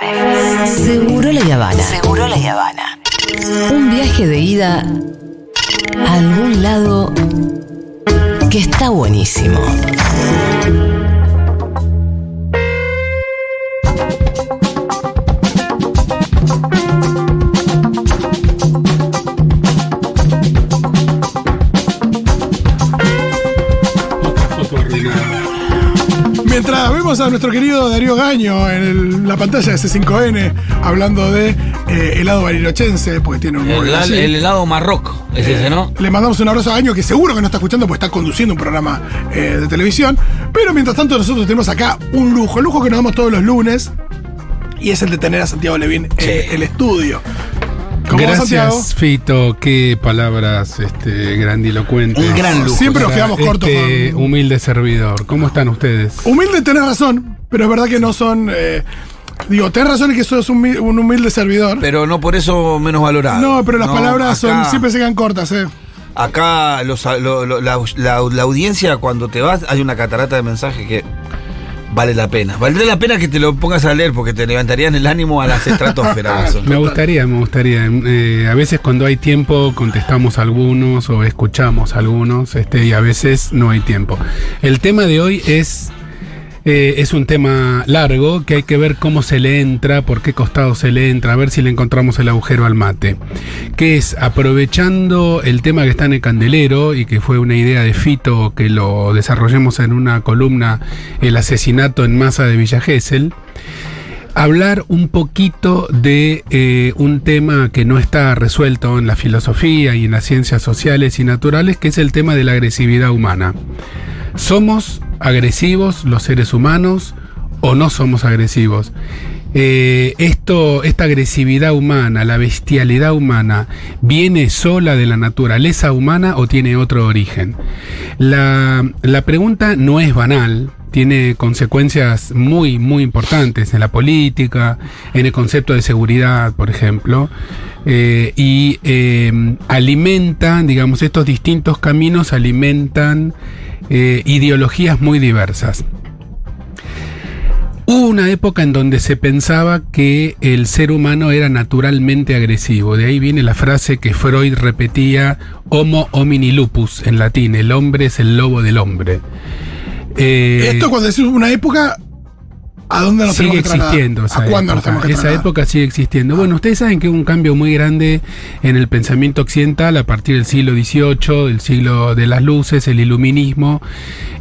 Seguro la Habana. Seguro la Habana. Un viaje de ida a algún lado que está buenísimo. Mientras vemos a nuestro querido Darío Gaño en el- la pantalla de C5N hablando de eh, helado barilochense, porque tiene un El, el helado marroco, es ese, ¿no? Le mandamos un abrazo a Gaño, que seguro que no está escuchando porque está conduciendo un programa eh, de televisión. Pero mientras tanto, nosotros tenemos acá un lujo, el lujo que nos damos todos los lunes. Y es el de tener a Santiago Levín en Sí. el estudio. Gracias, Fito. Qué palabras este, grandilocuentes. Un gran lujo. Siempre nos quedamos cortos este con. humilde servidor. ¿Cómo están ustedes? Humilde tenés razón, pero es verdad que no son. eh, digo, tenés razón en que sos un, un humilde servidor. Pero no por eso menos valorado. no, pero las No, palabras son siempre se quedan cortas, ¿eh? Acá los- lo- lo- la, la- la audiencia, cuando te vas, hay una catarata de mensajes que vale la pena. Valdría la pena que te lo pongas a leer porque te levantarían el ánimo a las estratosferas. Me gustaría, me gustaría. Eh, a veces cuando hay tiempo contestamos algunos o escuchamos algunos, este, y a veces no hay tiempo. El tema de hoy es eh, es un tema largo que hay que ver cómo se le entra, por qué costado se le entra, a ver si le encontramos el agujero al mate. Que es aprovechando el tema que está en el candelero y que fue una idea de Fito que lo desarrollemos en una columna, el asesinato en masa de Villa Gesell hablar un poquito de eh, un tema que no está resuelto en la filosofía y en las ciencias sociales y naturales, que es el tema de la agresividad humana. ¿Somos agresivos los seres humanos o no somos agresivos? Eh, esto, esta agresividad humana, la bestialidad humana, ¿viene sola de la naturaleza humana o tiene otro origen? La, la pregunta no es banal, tiene consecuencias muy, muy importantes en la política, en el concepto de seguridad, por ejemplo, eh, y eh, alimentan, digamos, estos distintos caminos alimentan eh, ideologías muy diversas. Hubo una época en donde se pensaba que el ser humano era naturalmente agresivo. De ahí viene la frase que Freud repetía, Homo homini lupus, en latín, el hombre es el lobo del hombre. Eh, Esto cuando decimos una época, ¿a dónde nos sigue tenemos que existiendo esa ¿A cuándo nos época. tenemos que Esa trasladar? época sigue existiendo. Bueno, ustedes saben que hubo un cambio muy grande en el pensamiento occidental a partir del siglo XVIII, del siglo de las luces, el iluminismo,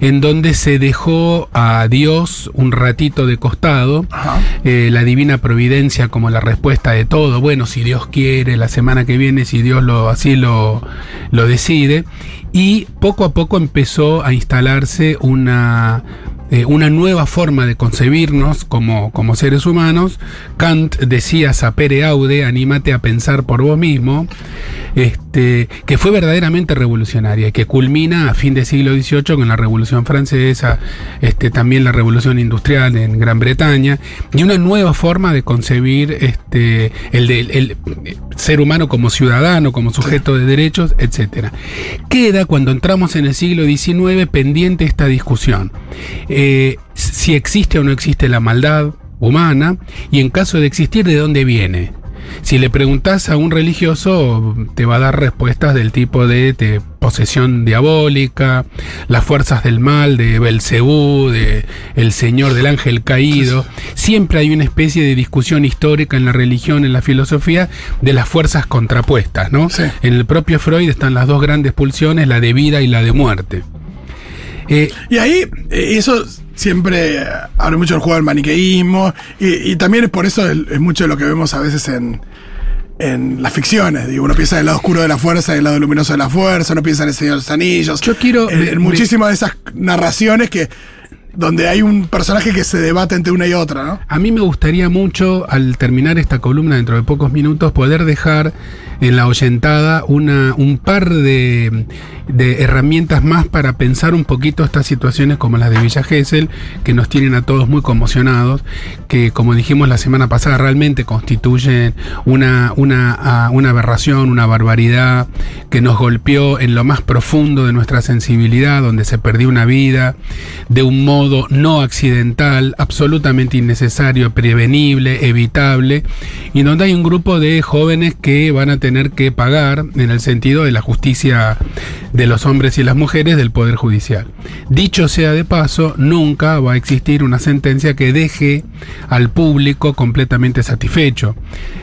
en donde se dejó a Dios un ratito de costado, eh, la divina providencia como la respuesta de todo. Bueno, si Dios quiere, la semana que viene, si Dios lo así lo, lo decide. Y poco a poco empezó a instalarse una eh, una nueva forma de concebirnos como, como seres humanos. Kant decía sapere aude, anímate a pensar por vos mismo, este, que fue verdaderamente revolucionaria y que culmina a fin del siglo XVIII con la Revolución Francesa, este, también la Revolución Industrial en Gran Bretaña, y una nueva forma de concebir este, el, de- ser humano como ciudadano, como sujeto de derechos, etc. Queda cuando entramos en el siglo XIX pendiente esta discusión. Si existe o no existe la maldad humana y en caso de existir, ¿de dónde viene? Si le preguntas a un religioso, te va a dar respuestas del tipo de, de posesión diabólica, las fuerzas del mal, de Belcebú, de el Señor del ángel caído. Siempre hay una especie de discusión histórica en la religión, en la filosofía, de las fuerzas contrapuestas, ¿no? Sí. En el propio Freud están las dos grandes pulsiones, la de vida y la de muerte. Eh, Y ahí, eh, eso siempre habla mucho del juego del maniqueísmo, y, y también es por eso el- es mucho de lo que vemos a veces en, en las ficciones. Digo, uno piensa en el lado oscuro de la fuerza y el lado luminoso de la fuerza, uno piensa en el Señor de los Anillos. Yo quiero- en muchísimas de esas narraciones que donde hay un personaje que se debate entre una y otra, ¿no? A mí me gustaría mucho, al terminar esta columna dentro de pocos minutos, poder dejar en la oyentada una, un par de, de herramientas más para pensar un poquito estas situaciones como las de Villa Gesell, que nos tienen a todos muy conmocionados, que como dijimos la semana pasada realmente constituyen una, una, una aberración, una barbaridad que nos golpeó en lo más profundo de nuestra sensibilidad, donde se perdió una vida de un modo no accidental, absolutamente innecesario, prevenible, evitable, y donde hay un grupo de jóvenes que van a tener que pagar en el sentido de la justicia de los hombres y las mujeres del Poder Judicial. Dicho sea de paso, nunca va a existir una sentencia que deje al público completamente satisfecho.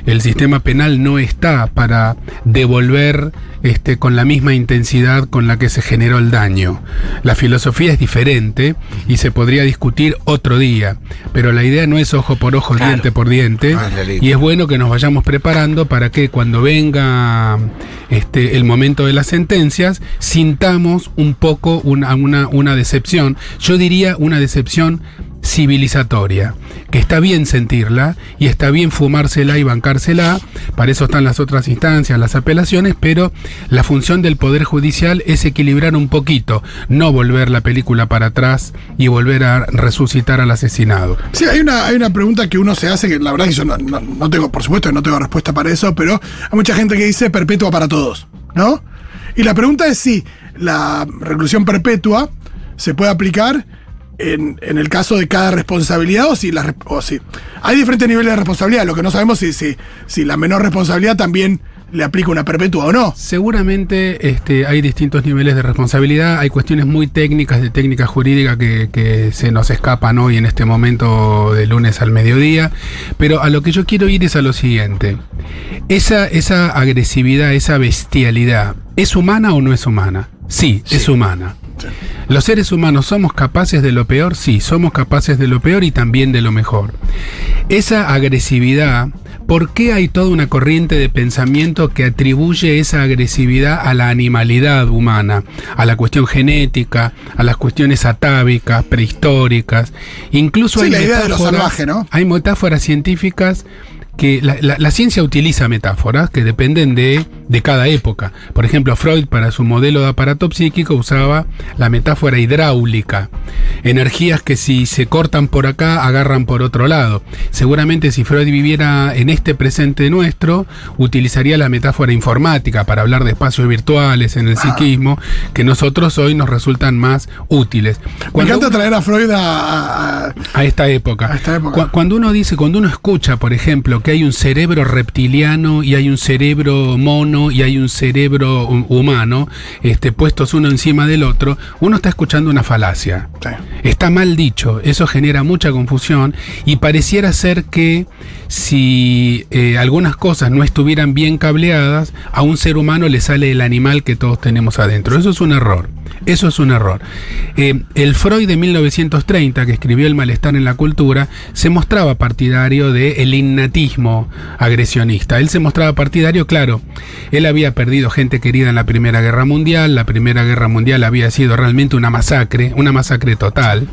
El sistema penal no está para devolver este, con la misma intensidad con la que se generó el daño. La filosofía es diferente y se podría discutir otro día, pero la idea no es ojo por ojo, Claro. diente por diente, Ah, y es bueno que nos vayamos preparando para que cuando venga este, el momento de las sentencias, sintamos un poco una, una, una decepción, yo diría una decepción civilizatoria, que está bien sentirla y está bien fumársela y bancársela, para eso están las otras instancias, las apelaciones, pero la función del Poder Judicial es equilibrar un poquito, no volver la película para atrás y volver a resucitar al asesinado. Sí, hay una, hay una pregunta que uno se hace, que la verdad que yo no, no- no tengo, por supuesto, no tengo respuesta para eso, pero hay mucha gente que dice perpetua para todos, ¿no? Y la pregunta es si la reclusión perpetua se puede aplicar en, en el caso de cada responsabilidad o si, la, o si hay diferentes niveles de responsabilidad. Lo que no sabemos es si, si, si la menor responsabilidad también le aplica una perpetua o no. Seguramente este, hay distintos niveles de responsabilidad, hay cuestiones muy técnicas de técnica jurídica que, que se nos escapan hoy en este momento de lunes al mediodía, pero a lo que yo quiero ir es a lo siguiente. Esa, esa agresividad, esa bestialidad, ¿es humana o no es humana? Sí, es humana. ¿Los seres humanos somos capaces de lo peor? Sí, somos capaces de lo peor y también de lo mejor. Esa agresividad, ¿por qué hay toda una corriente de pensamiento que atribuye esa agresividad a la animalidad humana, a la cuestión genética, a las cuestiones atávicas, prehistóricas? Incluso Sí, hay la idea de lo metáforas- salvaje, ¿no? Hay metáforas científicas que la, la- la ciencia utiliza metáforas que dependen de, de cada época. Por ejemplo, Freud para su modelo de aparato psíquico usaba la metáfora hidráulica. Energías que si se cortan por acá, agarran por otro lado. Seguramente si Freud viviera en este presente nuestro, utilizaría la metáfora informática para hablar de espacios virtuales en el psiquismo, que nosotros hoy nos resultan más útiles. Me encanta traer a Freud a- a- esta época. A esta época. Cu- Cuando uno dice, cuando uno escucha, por ejemplo, que hay un cerebro reptiliano y hay un cerebro mono y hay un cerebro hu- humano, este, puestos uno encima del otro, uno está escuchando una falacia. Sí. Está mal dicho, eso genera mucha confusión y pareciera ser que si eh, algunas cosas no estuvieran bien cableadas, a un ser humano le sale el animal que todos tenemos adentro. Eso es un error. Eso es un error. Eh, el Freud de 1930, que escribió El malestar en la cultura, se mostraba partidario del innatismo agresionista. Él se mostraba partidario, claro, él había perdido gente querida en la Primera Guerra Mundial, la Primera Guerra Mundial había sido realmente una masacre, una masacre total.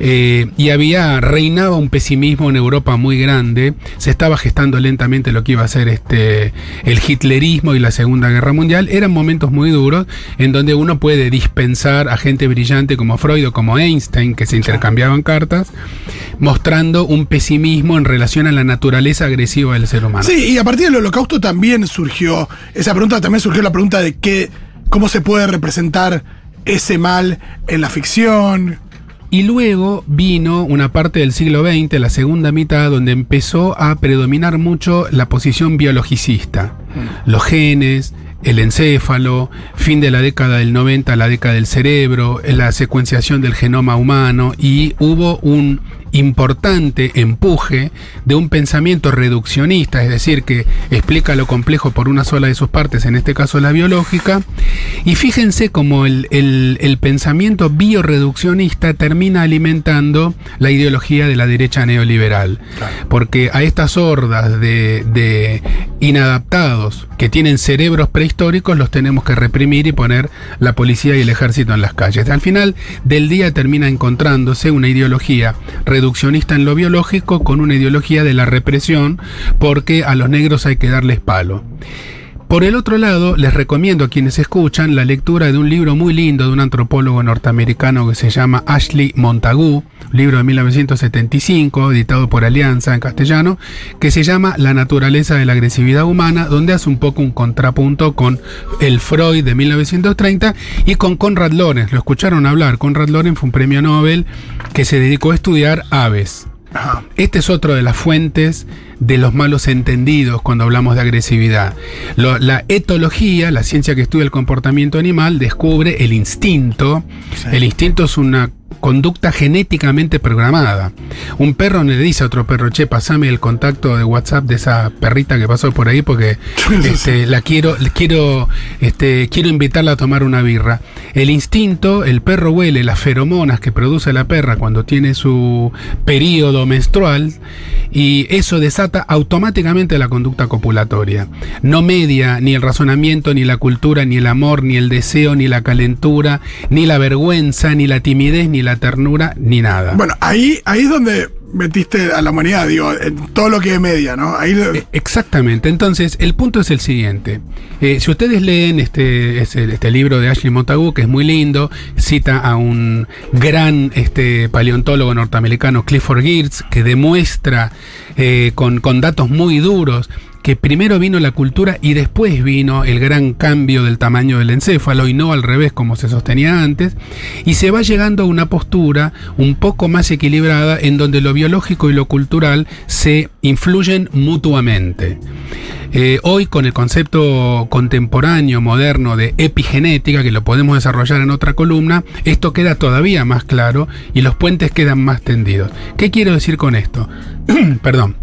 Eh, y había reinaba un pesimismo en Europa muy grande. Se estaba gestando lentamente lo que iba a ser este el hitlerismo y la Segunda Guerra Mundial. Eran momentos muy duros en donde uno puede dispensar a gente brillante como Freud o como Einstein que se intercambiaban cartas, mostrando un pesimismo en relación a la naturaleza agresiva del ser humano. Sí, y a partir del holocausto también surgió, esa pregunta también surgió la pregunta de qué, cómo se puede representar ese mal en la ficción. Y luego vino una parte del siglo XX, la segunda mitad, donde empezó a predominar mucho la posición biologicista. Los genes, el encéfalo, fin de la década del 90, la década del cerebro, la secuenciación del genoma humano y hubo un importante empuje de un pensamiento reduccionista, es decir, que explica lo complejo por una sola de sus partes, en este caso la biológica, y fíjense cómo el, el- el pensamiento bioreduccionista termina alimentando la ideología de la derecha neoliberal, porque a estas hordas de, de inadaptados que tienen cerebros prehistóricos los tenemos que reprimir y poner la policía y el ejército en las calles. Al final del día termina encontrándose una ideología reduccionista en lo biológico con una ideología de la represión porque a los negros hay que darles palo. Por el otro lado, les recomiendo a quienes escuchan la lectura de un libro muy lindo de un antropólogo norteamericano que se llama Ashley Montagu, libro de 1975, editado por Alianza en castellano, que se llama La naturaleza de la agresividad humana, donde hace un poco un contrapunto con el Freud de 1930 y con Conrad Lorenz. Lo escucharon hablar. Conrad Lorenz fue un premio Nobel que se dedicó a estudiar aves. Este es otro de las fuentes de los malos entendidos cuando hablamos de agresividad. Lo- la etología, la ciencia que estudia el comportamiento animal, descubre el instinto. Sí. El instinto es una conducta genéticamente programada. Un perro le dice a otro perro, che, pasame el contacto de WhatsApp de esa perrita que pasó por ahí porque este, la quiero, quiero, este, quiero invitarla a tomar una birra. El instinto, el perro huele las feromonas que produce la perra cuando tiene su periodo menstrual y eso desata automáticamente la conducta copulatoria. No media ni el razonamiento, ni la cultura, ni el amor, ni el deseo, ni la calentura, ni la vergüenza, ni la timidez, ni la ternura, ni nada. Bueno, ahí, ahí es donde metiste a la humanidad, digo, en todo lo que es media, ¿no? Ahí Eh, Exactamente. Entonces, el punto es el siguiente. Eh, si ustedes leen este, este, este libro de Ashley Montagu, que es muy lindo, cita a un gran este, paleontólogo norteamericano, Clifford Geertz, que demuestra eh, con, con datos muy duros que primero vino la cultura y después vino el gran cambio del tamaño del encéfalo y no al revés como se sostenía antes, y se va llegando a una postura un poco más equilibrada en donde lo biológico y lo cultural se influyen mutuamente. Eh, hoy con el concepto contemporáneo, moderno de epigenética, que lo podemos desarrollar en otra columna, esto queda todavía más claro y los puentes quedan más tendidos. ¿Qué quiero decir con esto? Perdón.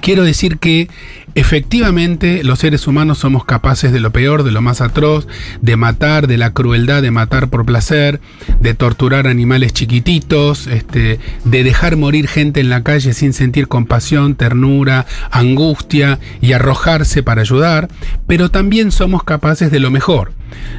Quiero decir que efectivamente los seres humanos somos capaces de lo peor, de lo más atroz, de matar, de la crueldad de matar por placer, de torturar animales chiquititos, este, de dejar morir gente en la calle sin sentir compasión, ternura, angustia y arrojarse para ayudar, pero también somos capaces de lo mejor,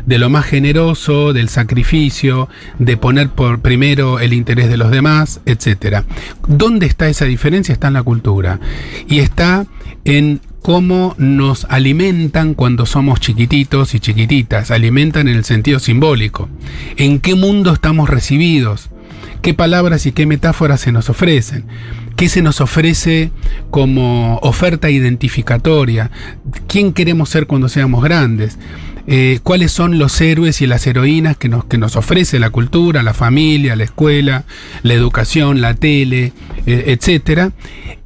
de lo más generoso, del sacrificio, de poner por primero el interés de los demás, etc. ¿Dónde está esa diferencia? Está en la cultura. Y está en cómo nos alimentan cuando somos chiquititos y chiquititas. Alimentan en el sentido simbólico. ¿En qué mundo estamos recibidos? ¿Qué palabras y qué metáforas se nos ofrecen? ¿Qué se nos ofrece como oferta identificatoria? ¿Quién queremos ser cuando seamos grandes? Eh, ¿Cuáles son los héroes y las heroínas que nos, que nos ofrece la cultura, la familia, la escuela, la educación, la tele, eh, etcétera?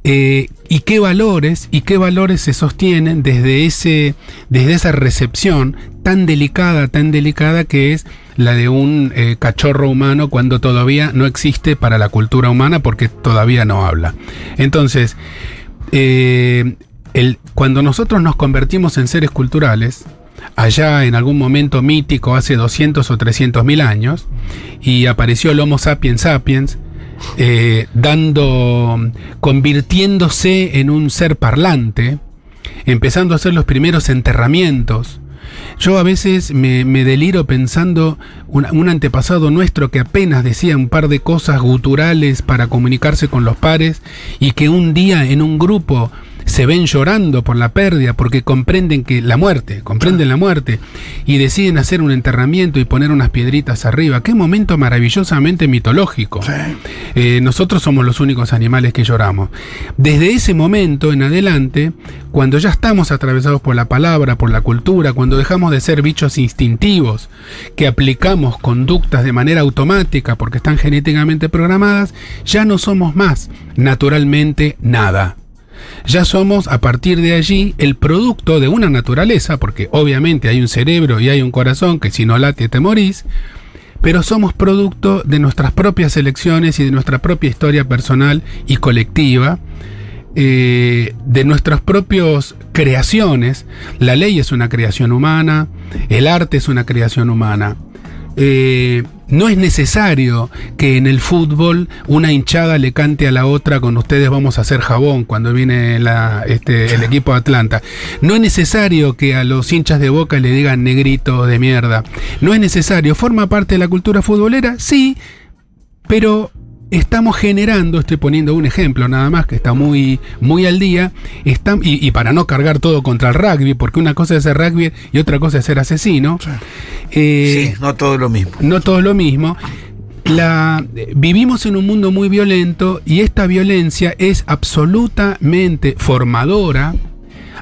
Eh, y qué valores y qué valores se sostienen desde ese desde esa recepción tan delicada tan delicada que es la de un eh, cachorro humano cuando todavía no existe para la cultura humana porque todavía no habla entonces cuando nosotros nos convertimos en seres culturales allá en algún momento mítico hace 200 o 300 mil años y apareció el Homo sapiens sapiens eh, dando, convirtiéndose en un ser parlante, empezando a hacer los primeros enterramientos. Yo a veces me, deliro pensando un, un antepasado nuestro que apenas decía un par de cosas guturales para comunicarse con los pares y que un día en un grupo se ven llorando por la pérdida porque comprenden que la muerte, comprenden la muerte y deciden hacer un enterramiento y poner unas piedritas arriba. Qué momento maravillosamente mitológico. Sí. Eh, nosotros somos los únicos animales que lloramos. Desde ese momento en adelante, cuando ya estamos atravesados por la palabra, por la cultura, cuando dejamos de ser bichos instintivos, que aplicamos conductas de manera automática porque están genéticamente programadas, ya no somos más naturalmente nada. Ya somos a partir de allí el producto de una naturaleza, porque obviamente hay un cerebro y hay un corazón que si no late te morís, pero somos producto de nuestras propias elecciones y de nuestra propia historia personal y colectiva, eh, de nuestras propias creaciones. La ley es una creación humana, el arte es una creación humana. Eh, no es necesario que en el fútbol una hinchada le cante a la otra con ustedes vamos a hacer jabón cuando viene la, este, el equipo de Atlanta. No es necesario que a los hinchas de boca le digan negrito de mierda. No es necesario. ¿Forma parte de la cultura futbolera? Sí, pero estamos generando, estoy poniendo un ejemplo nada más que está muy, muy al día, está- y, y para no cargar todo contra el rugby, porque una cosa es ser rugby y otra cosa es ser asesino, eh, sí, no todo es lo mismo. no todo es lo mismo. La, vivimos en un mundo muy violento y esta violencia es absolutamente formadora,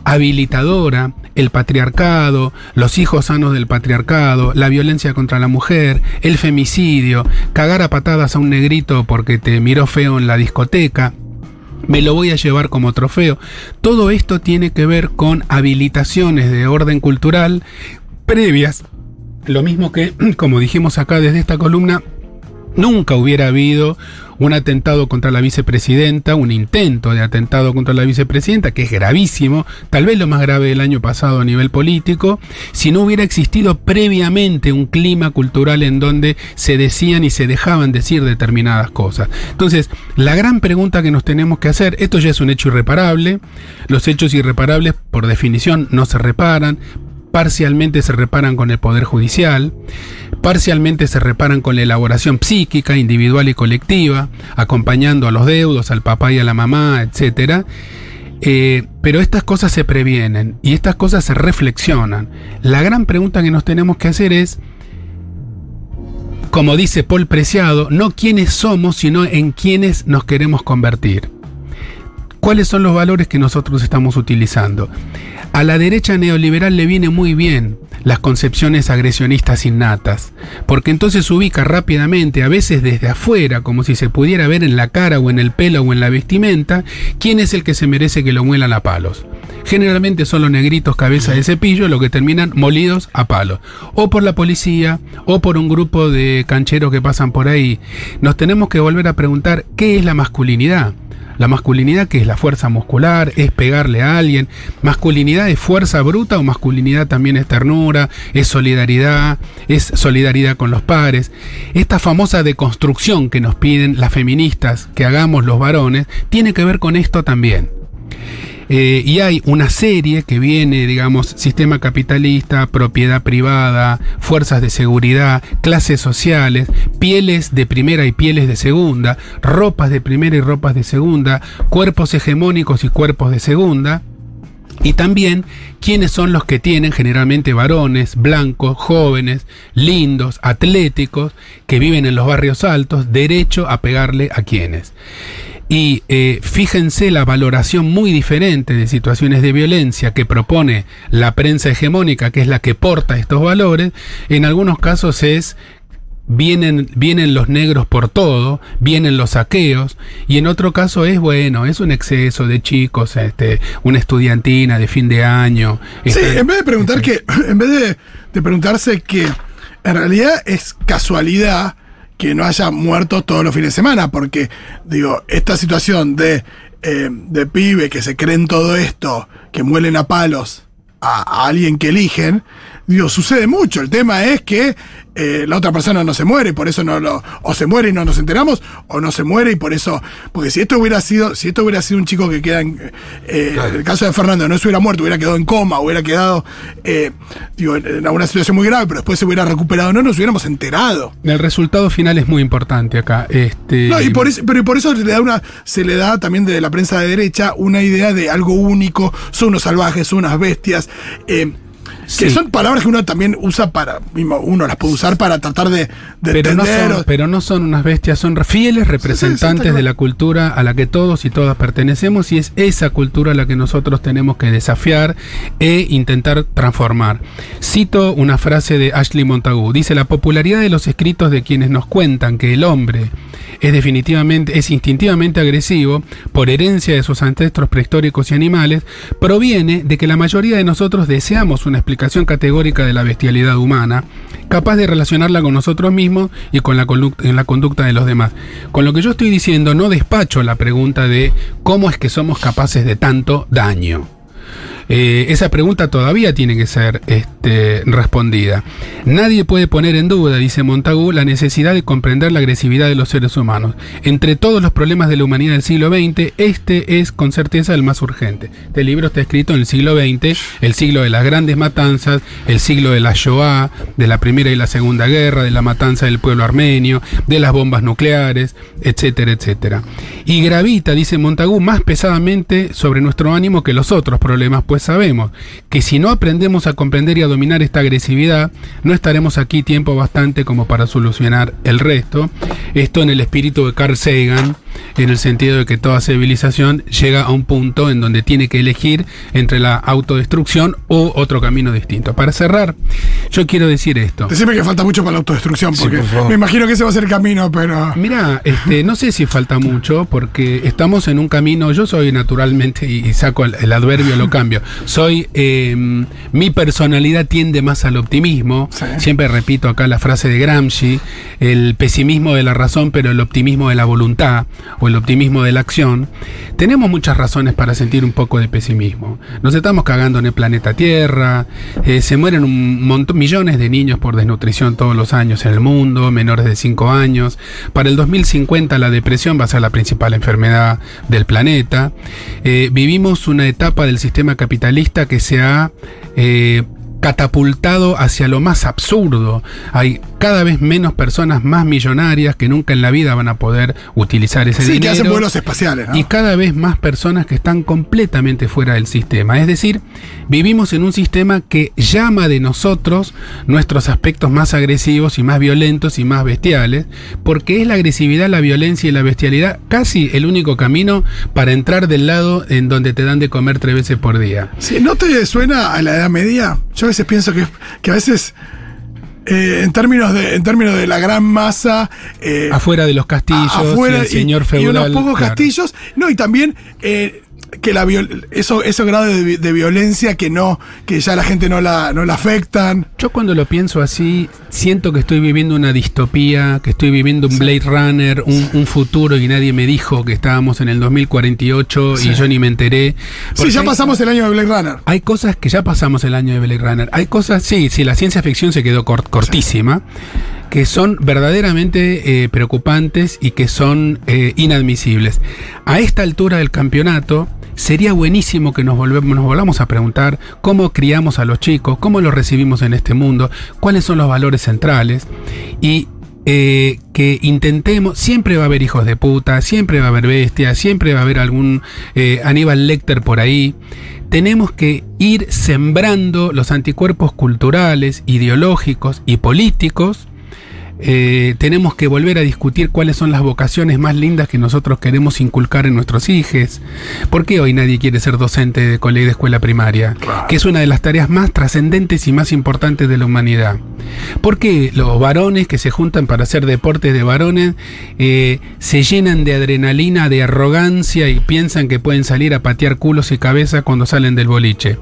habilitadora, el patriarcado, los hijos sanos del patriarcado, la violencia contra la mujer, el femicidio, cagar a patadas a un negrito porque te miró feo en la discoteca, me lo voy a llevar como trofeo. Todo esto tiene que ver con habilitaciones de orden cultural previas. Lo mismo que, como dijimos acá desde esta columna, nunca hubiera habido un atentado contra la vicepresidenta, un intento de atentado contra la vicepresidenta, que es gravísimo, tal vez lo más grave del año pasado a nivel político, si no hubiera existido previamente un clima cultural en donde se decían y se dejaban decir determinadas cosas. Entonces, la gran pregunta que nos tenemos que hacer, esto ya es un hecho irreparable, los hechos irreparables por definición no se reparan, parcialmente se reparan con el Poder Judicial, parcialmente se reparan con la elaboración psíquica, individual y colectiva, acompañando a los deudos, al papá y a la mamá, etc. Eh, pero estas cosas se previenen y estas cosas se reflexionan. La gran pregunta que nos tenemos que hacer es, como dice Paul Preciado, no quiénes somos, sino en quiénes nos queremos convertir. ¿Cuáles son los valores que nosotros estamos utilizando? A la derecha neoliberal le viene muy bien las concepciones agresionistas innatas, porque entonces ubica rápidamente, a veces desde afuera, como si se pudiera ver en la cara o en el pelo o en la vestimenta, quién es el que se merece que lo muelan a palos. Generalmente son los negritos cabeza de cepillo los que terminan molidos a palos. O por la policía, o por un grupo de cancheros que pasan por ahí. Nos tenemos que volver a preguntar qué es la masculinidad. La masculinidad que es la fuerza muscular, es pegarle a alguien. Masculinidad es fuerza bruta o masculinidad también es ternura, es solidaridad, es solidaridad con los pares. Esta famosa deconstrucción que nos piden las feministas que hagamos los varones tiene que ver con esto también. Eh, y hay una serie que viene, digamos, sistema capitalista, propiedad privada, fuerzas de seguridad, clases sociales, pieles de primera y pieles de segunda, ropas de primera y ropas de segunda, cuerpos hegemónicos y cuerpos de segunda. Y también quiénes son los que tienen generalmente varones, blancos, jóvenes, lindos, atléticos, que viven en los barrios altos, derecho a pegarle a quienes. Y eh, fíjense la valoración muy diferente de situaciones de violencia que propone la prensa hegemónica, que es la que porta estos valores, en algunos casos es vienen, vienen los negros por todo, vienen los saqueos, y en otro caso es bueno, es un exceso de chicos, este, una estudiantina de fin de año. Sí, este, en vez de preguntar que, en vez de, de preguntarse que en realidad es casualidad que no haya muertos todos los fines de semana, porque digo, esta situación de, eh, de pibe que se creen todo esto, que muelen a palos a, a alguien que eligen, digo, sucede mucho. El tema es que eh, la otra persona no se muere, por eso no lo. O se muere y no nos enteramos, o no se muere y por eso. Porque si esto hubiera sido, si esto hubiera sido un chico que queda en. eh, Claro. el caso de Fernando no se hubiera muerto, hubiera quedado en coma, hubiera quedado eh, digo, en, alguna situación muy grave, pero después se hubiera recuperado, no nos hubiéramos enterado. el resultado final es muy importante acá. Este, No, y por eso, pero y por eso se le da una, se le da también de la prensa de derecha una idea de algo único, son unos salvajes, son unas bestias. eh, que son palabras que uno también usa para, uno las puede usar para tratar de, de pero, no entender. son, o- pero no son unas bestias, son fieles representantes de la cultura a la que todos y todas pertenecemos y es esa cultura a la que nosotros tenemos que desafiar e intentar transformar. Cito una frase de Ashley Montagu, dice la popularidad de los escritos de quienes nos cuentan que el hombre es definitivamente, es instintivamente agresivo por herencia de sus ancestros prehistóricos y animales, proviene de que la mayoría de nosotros deseamos una explicación categórica de la bestialidad humana, capaz de relacionarla con nosotros mismos y con la, en la conducta de los demás. Con lo que yo estoy diciendo, no despacho la pregunta de cómo es que somos capaces de tanto daño. Eh, esa pregunta todavía tiene que ser este, respondida. Nadie puede poner en duda, dice Montagu, la necesidad de comprender la agresividad de los seres humanos. Entre todos los problemas de la humanidad del siglo XX, este es con certeza el más urgente. Este libro está escrito en el siglo XX, el siglo de las grandes matanzas, el siglo de la Shoah, de la Primera y la Segunda Guerra, de la matanza del pueblo armenio, de las bombas nucleares, etcétera, etcétera. Y gravita, dice Montagu, más pesadamente sobre nuestro ánimo que los otros problemas, pues sabemos que si no aprendemos a comprender y a dominar esta agresividad, no estaremos aquí tiempo bastante como para solucionar el resto. Esto en el espíritu de Carl Sagan, en el sentido de que toda civilización llega a un punto en donde tiene que elegir entre la autodestrucción o otro camino distinto. Para cerrar, yo quiero decir esto. Decime que falta mucho para la autodestrucción, porque por me imagino que ese va a ser el camino, pero. Mira, este, no sé si falta mucho, porque estamos en un camino. Yo soy naturalmente, y, y saco el, el adverbio, lo cambio. Soy. eh, mi personalidad tiende más al optimismo. Sí. Siempre repito acá la frase de Gramsci: el pesimismo de la razón, pero el optimismo de la voluntad, o el optimismo de la acción. Tenemos muchas razones para sentir un poco de pesimismo. Nos estamos cagando en el planeta Tierra, eh, se mueren un montón, millones de niños por desnutrición todos los años en el mundo, menores de 5 años. Para el 2050 la depresión va a ser la principal enfermedad del planeta. Eh, vivimos una etapa del sistema capitalista que se ha... eh, catapultado hacia lo más absurdo. Hay cada vez menos personas más millonarias que nunca en la vida van a poder utilizar ese Sí, que dinero. hacen vuelos espaciales, ¿no? Y cada vez más personas que están completamente fuera del sistema. Es decir, vivimos en un sistema que llama de nosotros nuestros aspectos más agresivos y más violentos y más bestiales, porque es la agresividad, la violencia y la bestialidad casi el único camino para entrar del lado en donde te dan de comer tres veces por día. Si no te suena a la Edad Media, yo veces pienso que, que a veces. eh, en términos de en términos de la gran masa eh, Afuera de los castillos, y el señor y feudal. unos pocos claro. castillos no y también eh, que la viol- eso esos grados de, vi- de violencia que no que ya la gente no la no la afectan Yo cuando lo pienso así, siento que estoy viviendo una distopía, que estoy viviendo un Blade Runner, un, un futuro y nadie me dijo que estábamos en el 2048 y yo ni me enteré. sí ya pasamos el año de Blade Runner Hay cosas que ya pasamos el año de Blade Runner. Hay cosas, sí, sí, la ciencia ficción se quedó cort- cortísima, que son verdaderamente eh, preocupantes y que son eh, inadmisibles. A esta altura del campeonato, sería buenísimo que nos, volvemos, nos volvamos a preguntar cómo criamos a los chicos, cómo los recibimos en este mundo, cuáles son los valores centrales y eh, que intentemos, siempre va a haber hijos de puta, siempre va a haber bestias, siempre va a haber algún eh, Aníbal Lecter por ahí. Tenemos que ir sembrando los anticuerpos culturales, ideológicos y políticos eh, tenemos que volver a discutir cuáles son las vocaciones más lindas que nosotros queremos inculcar en nuestros hijos. ¿Por qué hoy nadie quiere ser docente de colegio de escuela primaria? Que es una de las tareas más trascendentes y más importantes de la humanidad. ¿Por qué los varones que se juntan para hacer deportes de varones eh, se llenan de adrenalina, de arrogancia y piensan que pueden salir a patear culos y cabezas cuando salen del boliche?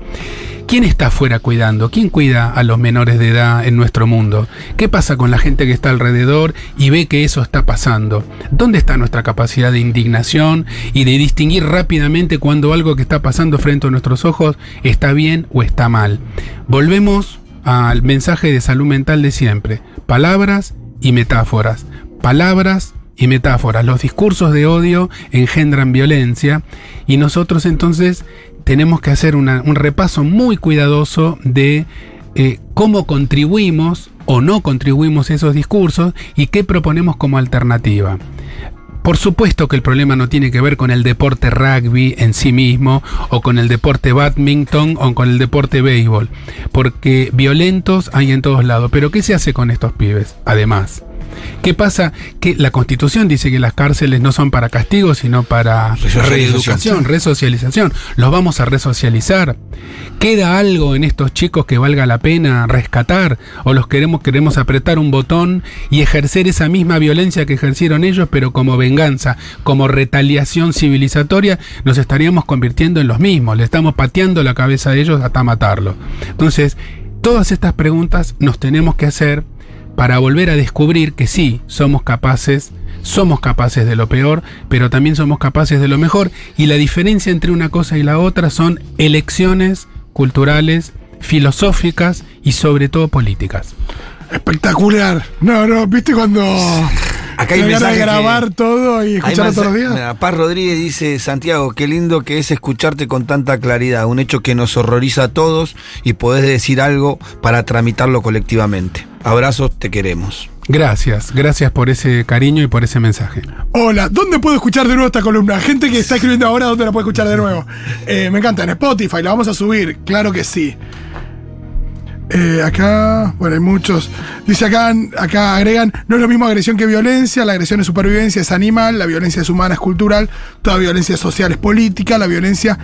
¿Quién está afuera cuidando? ¿Quién cuida a los menores de edad en nuestro mundo? ¿Qué pasa con la gente que está alrededor y ve que eso está pasando? ¿Dónde está nuestra capacidad de indignación y de distinguir rápidamente cuando algo que está pasando frente a nuestros ojos está bien o está mal? Volvemos al mensaje de salud mental de siempre. Palabras y metáforas. Palabras y metáforas. Los discursos de odio engendran violencia y nosotros entonces tenemos que hacer un repaso muy cuidadoso de eh, cómo contribuimos o no contribuimos a esos discursos y qué proponemos como alternativa. Por supuesto que el problema no tiene que ver con el deporte rugby en sí mismo, o con el deporte badminton, o con el deporte béisbol, porque violentos hay en todos lados. Pero ¿qué se hace con estos pibes? Además, ¿qué pasa? Que la Constitución dice que las cárceles no son para castigo, sino para reeducación, resocialización. Los vamos a resocializar. ¿Queda algo en estos chicos que valga la pena rescatar? ¿O los queremos, queremos apretar un botón y ejercer esa misma violencia que ejercieron ellos, pero como venganza, como retaliación civilizatoria, nos estaríamos convirtiendo en los mismos? Le estamos pateando la cabeza a ellos hasta matarlo. Entonces, todas estas preguntas nos tenemos que hacer para volver a descubrir que sí somos capaces somos capaces de lo peor, pero también somos capaces de lo mejor. Y la diferencia entre una cosa y la otra son elecciones culturales, filosóficas y sobre todo políticas. Espectacular. No, no, ¿viste cuando Acá hay te van a mensajes que- grabar todo y todos los días? Paz Rodríguez dice, Santiago, qué lindo que es escucharte con tanta claridad, un hecho que nos horroriza a todos y podés decir algo para tramitarlo colectivamente. Abrazos, te queremos. Gracias, gracias por ese cariño y por ese mensaje. Hola, ¿dónde puedo escuchar de nuevo esta columna? Gente que está escribiendo ahora, ¿dónde la puede escuchar de nuevo? Eh, me encanta, en Spotify, la vamos a subir, claro que sí. Eh, acá, bueno, hay muchos. Dice acá, acá agregan, no es lo mismo agresión que violencia, la agresión es supervivencia, es animal, la violencia es humana, es cultural, toda violencia social es política, la violencia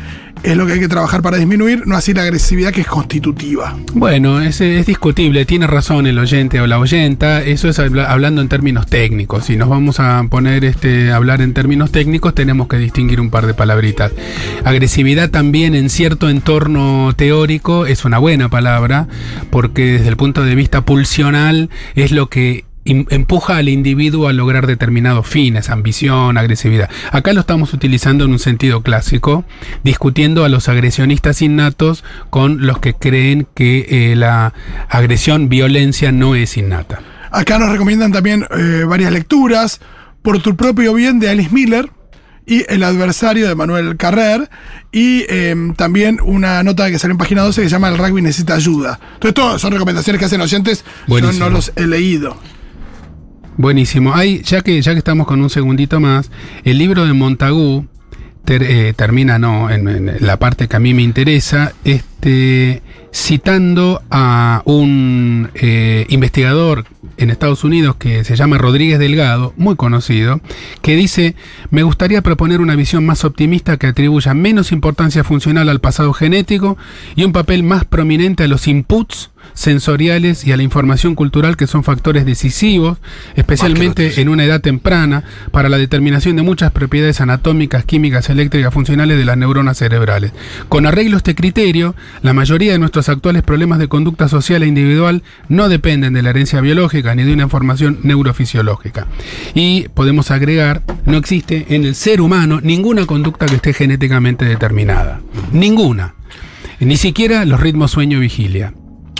es lo que hay que trabajar para disminuir, no así la agresividad que es constitutiva. Bueno, es, es discutible, tiene razón el oyente o la oyenta, eso es habla- hablando en términos técnicos. Si nos vamos a poner este, a hablar en términos técnicos, tenemos que distinguir un par de palabritas. Agresividad también en cierto entorno teórico es una buena palabra, porque desde el punto de vista pulsional es lo que empuja al individuo a lograr determinados fines, ambición, agresividad. Acá lo estamos utilizando en un sentido clásico, discutiendo a los agresionistas innatos con los que creen que eh, la agresión, violencia no es innata. Acá nos recomiendan también eh, varias lecturas. Por tu propio bien de Alice Miller y El adversario de Manuel Carrer. Y eh, también una nota que salió en página 12 que se llama El rugby necesita ayuda. Entonces, todas son recomendaciones que hacen oyentes. Yo no los he leído. Buenísimo. Hay, ya que, ya que estamos con un segundito más, el libro de Montagu eh, termina no, en, en la parte que a mí me interesa, este, citando a un eh, investigador en Estados Unidos que se llama Rodríguez Delgado, muy conocido, que dice, me gustaría proponer una visión más optimista que atribuya menos importancia funcional al pasado genético y un papel más prominente a los inputs sensoriales y a la información cultural que son factores decisivos, especialmente en una edad temprana, para la determinación de muchas propiedades anatómicas, químicas, eléctricas, funcionales de las neuronas cerebrales. Con arreglo a este criterio, la mayoría de nuestros actuales problemas de conducta social e individual no dependen de la herencia biológica ni de una información neurofisiológica. Y podemos agregar, no existe en el ser humano ninguna conducta que esté genéticamente determinada. Ninguna. Ni siquiera los ritmos sueño-vigilia.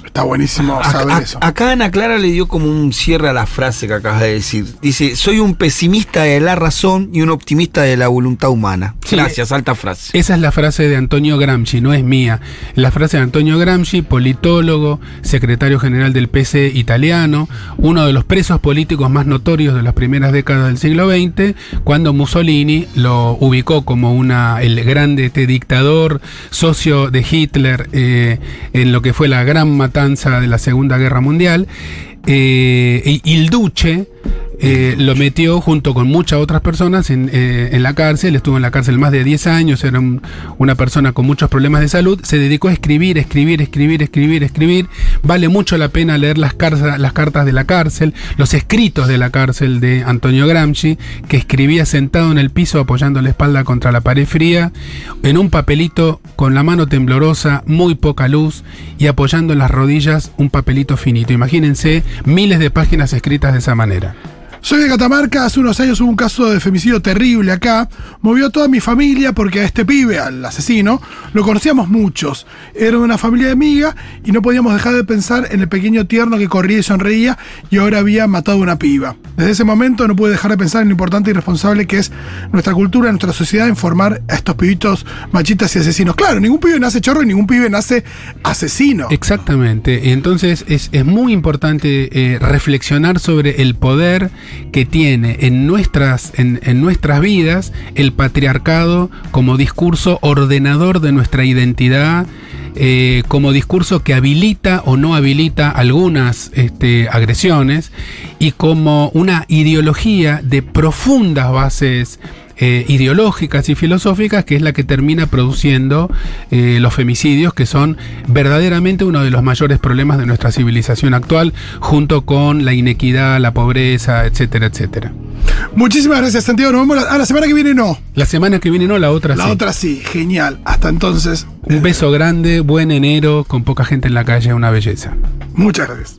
Está buenísimo saber Acá, eso. acá Ana Clara le dio como un cierre a la frase que acabas de decir. Dice, soy un pesimista de la razón y un optimista de la voluntad humana. Sí. Gracias, alta frase. Esa es la frase de Antonio Gramsci, no es mía. La frase de Antonio Gramsci, politólogo, secretario general del PC italiano, uno de los presos políticos más notorios de las primeras décadas del siglo XX, cuando Mussolini lo ubicó como una, el grande este dictador, socio de Hitler eh, en lo que fue la gran matanza de la Segunda Guerra Mundial. Eh, Il Duce eh, lo metió junto con muchas otras personas en, eh, en la cárcel, estuvo en la cárcel más de 10 años, era un- una persona con muchos problemas de salud, se dedicó a escribir, escribir, escribir, escribir, escribir, vale mucho la pena leer las, las cartas de la cárcel, los escritos de la cárcel de Antonio Gramsci, que escribía sentado en el piso apoyando la espalda contra la pared fría, en un papelito con la mano temblorosa, muy poca luz y apoyando en las rodillas un papelito finito. Imagínense miles de páginas escritas de esa manera. Soy de Catamarca, hace unos años hubo un caso de femicidio terrible acá. Movió a toda mi familia porque a este pibe, al asesino, lo conocíamos muchos. Era de una familia de amiga y no podíamos dejar de pensar en el pequeño tierno que corría y sonreía y ahora había matado a una piba. Desde ese momento no pude dejar de pensar en lo importante y responsable que es nuestra cultura, nuestra sociedad en formar a estos pibitos machistas y asesinos. Claro, ningún pibe nace chorro y ningún pibe nace asesino. Exactamente. Entonces es, es muy importante eh, reflexionar sobre el poder que tiene en nuestras, en, en nuestras vidas el patriarcado como discurso ordenador de nuestra identidad. eh, como discurso que habilita o no habilita algunas este, agresiones y como una ideología de profundas bases eh, ideológicas y filosóficas, que es la que termina produciendo eh, los femicidios, que son verdaderamente uno de los mayores problemas de nuestra civilización actual, junto con la inequidad, la pobreza, etcétera, etcétera. Muchísimas gracias, Santiago. Nos vemos la, ah, la semana que viene no. La semana que viene no, la otra La sí. otra sí, genial. Hasta entonces, Un beso grande, buen enero, con poca gente en la calle, una belleza. muchas gracias.